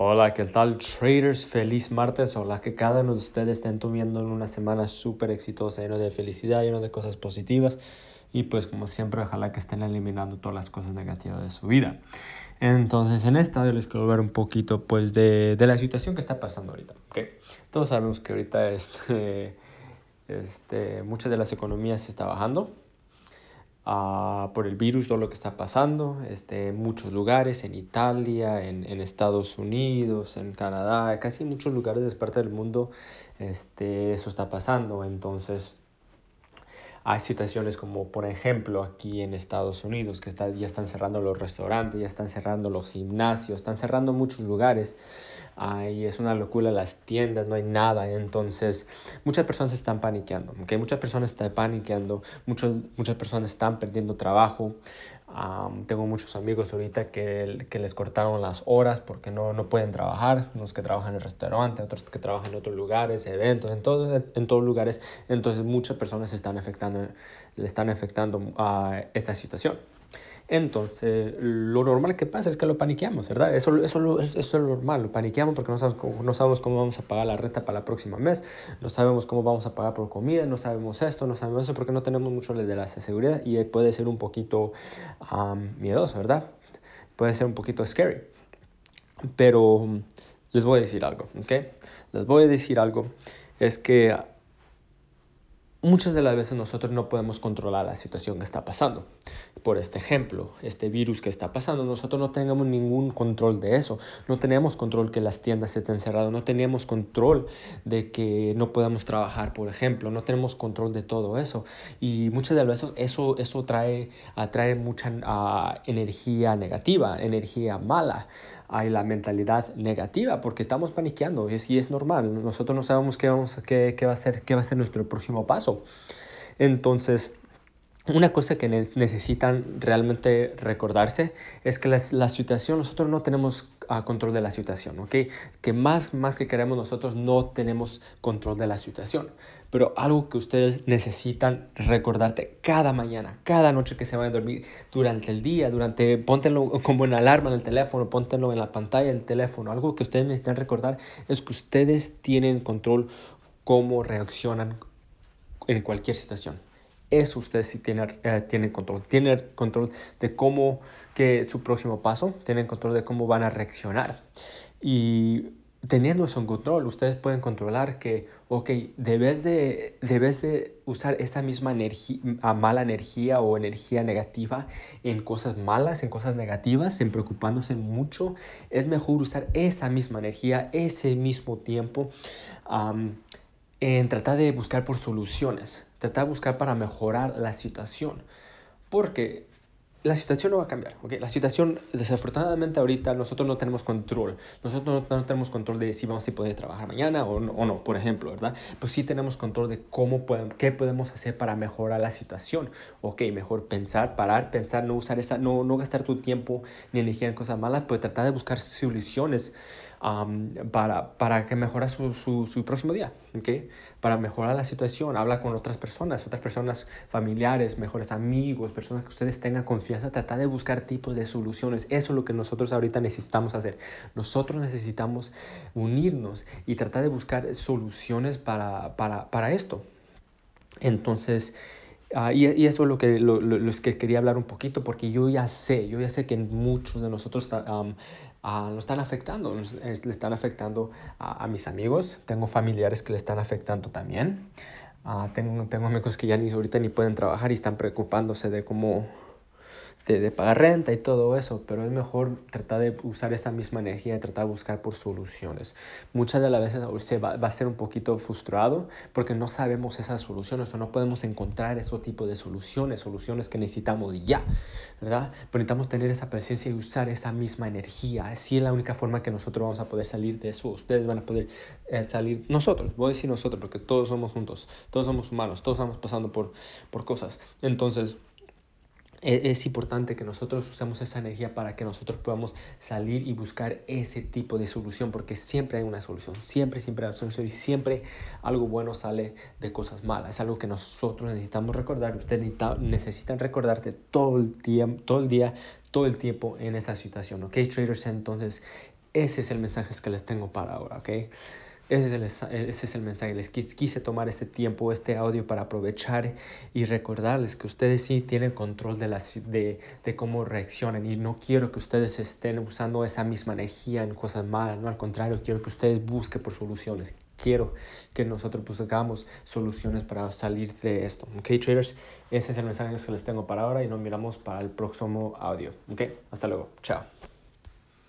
Hola, ¿qué tal traders? Feliz martes. Hola, que cada uno de ustedes estén tomando una semana súper exitosa, lleno de felicidad, lleno de cosas positivas. Y pues como siempre, ojalá que estén eliminando todas las cosas negativas de su vida. Entonces, en esta yo les quiero hablar un poquito pues de, de la situación que está pasando ahorita. ¿okay? Todos sabemos que ahorita este, este, muchas de las economías está bajando por el virus, todo lo que está pasando este, en muchos lugares, en Italia, en, Estados Unidos, en Canadá, casi en muchos lugares de parte del mundo, este, eso está pasando. Entonces, hay situaciones como, por ejemplo, aquí en Estados Unidos, que ya están cerrando los restaurantes, ya están cerrando los gimnasios, están cerrando muchos lugares. Ahí es una locura las tiendas, no hay nada. Entonces, muchas personas están paniqueando. Muchas personas están paniqueando, muchos, muchas personas están perdiendo trabajo. Um, tengo muchos amigos ahorita que, que, les cortaron las horas porque no, no pueden trabajar, unos que trabajan en el restaurante, otros que trabajan en otros lugares, eventos, en, todo, en todos lugares. Entonces muchas personas están afectando, le están afectando a esta situación. Entonces, lo normal que pasa es que lo paniqueamos, ¿verdad? Eso, eso, eso es lo normal, lo paniqueamos porque no sabemos, cómo, no sabemos cómo vamos a pagar la renta para la próxima mes, no sabemos cómo vamos a pagar por comida, no sabemos esto, no sabemos eso, porque no tenemos mucho de la seguridad y puede ser un poquito um, miedoso, ¿verdad? Puede ser un poquito scary. Pero les voy a decir algo, ¿ok? Les voy a decir algo, es que muchas de las veces nosotros no podemos controlar la situación que está pasando. Por este ejemplo, este virus que está pasando, nosotros no tenemos ningún control de eso. No tenemos control que las tiendas estén cerradas, no tenemos control de que no podamos trabajar, por ejemplo, no tenemos control de todo eso. Y muchas de las veces eso, eso trae, atrae mucha uh, energía negativa, energía mala hay la mentalidad negativa porque estamos paniqueando y es normal. Nosotros no sabemos qué, vamos, qué, qué, va a ser, qué va a ser nuestro próximo paso. Entonces, una cosa que necesitan realmente recordarse es que la, la situación, nosotros no tenemos uh, control de la situación, ¿ok? Que más, más que queremos nosotros no tenemos control de la situación. Pero algo que ustedes necesitan recordarte cada mañana, cada noche que se vayan a dormir, durante el día, durante, póntenlo como una alarma en el teléfono, póntenlo en la pantalla del teléfono. Algo que ustedes necesitan recordar es que ustedes tienen control cómo reaccionan en cualquier situación eso ustedes sí tienen, eh, control. Tienen control de cómo, que su próximo paso, tienen control de cómo van a reaccionar. Y teniendo eso en control, ustedes pueden controlar que, ok, debes de, debes de usar esa misma energía, mala energía o energía negativa en cosas malas, en cosas negativas, en preocupándose mucho. Es mejor usar esa misma energía, ese mismo tiempo, en tratar de buscar por soluciones tratar de buscar para mejorar la situación. Porque la situación no va a cambiar. ¿okay? La situación, desafortunadamente ahorita nosotros no tenemos control. Nosotros no, tenemos control de si vamos a poder trabajar mañana o no, por ejemplo, ¿verdad? Pues sí tenemos control de cómo podemos, qué podemos hacer para mejorar la situación. Ok, mejor pensar, parar, pensar, no usar esa, no, no gastar tu tiempo ni energía en cosas malas, pero tratar de buscar soluciones um, para, para que mejore su, su, su, próximo día, ¿okay? Para mejorar la situación, habla con otras personas, otras personas familiares, mejores amigos, personas que ustedes tengan confianza, trata de buscar tipos de soluciones. Eso es lo que nosotros ahorita necesitamos hacer. Nosotros necesitamos unirnos y tratar de buscar soluciones para, para, para esto. Entonces, Uh, y, y, eso es lo que, lo, lo, lo, que quería hablar un poquito, porque yo ya sé, yo ya sé que muchos de nosotros um, uh, nos están afectando, nos, es, le están afectando a, a, mis amigos, tengo familiares que le están afectando también, uh, tengo, tengo amigos que ya ni ahorita ni pueden trabajar y están preocupándose de cómo de, de, pagar renta y todo eso, pero es mejor tratar de usar esa misma energía y tratar de buscar por soluciones. Muchas de las veces se va, va, a ser un poquito frustrado porque no sabemos esas soluciones o no podemos encontrar ese tipo de soluciones, soluciones que necesitamos ya, ¿verdad? Pero necesitamos tener esa presencia y usar esa misma energía. Así es la única forma que nosotros vamos a poder salir de eso. Ustedes van a poder eh, salir, nosotros, voy a decir nosotros porque todos somos juntos, todos somos humanos, todos estamos pasando por, por cosas. Entonces, es importante que nosotros usemos esa energía para que nosotros podamos salir y buscar ese tipo de solución, porque siempre hay una solución, siempre, siempre hay una solución y siempre algo bueno sale de cosas malas. Es algo que nosotros necesitamos recordar, ustedes necesitan recordarte todo el, día, todo el día, todo el tiempo en esa situación, ¿ok? Traders, entonces ese es el mensaje que les tengo para ahora, ¿ok? Ese es, el, ese es el mensaje. Les quise tomar este tiempo, este audio para aprovechar y recordarles que ustedes sí tienen control de cómo reaccionan y no quiero que ustedes estén usando esa misma energía en cosas malas, no al contrario, quiero que ustedes busquen por soluciones. Quiero que nosotros buscamos soluciones para salir de esto. Ok, traders, ese es el mensaje que les tengo para ahora y nos miramos para el próximo audio. Ok, hasta luego. Chao.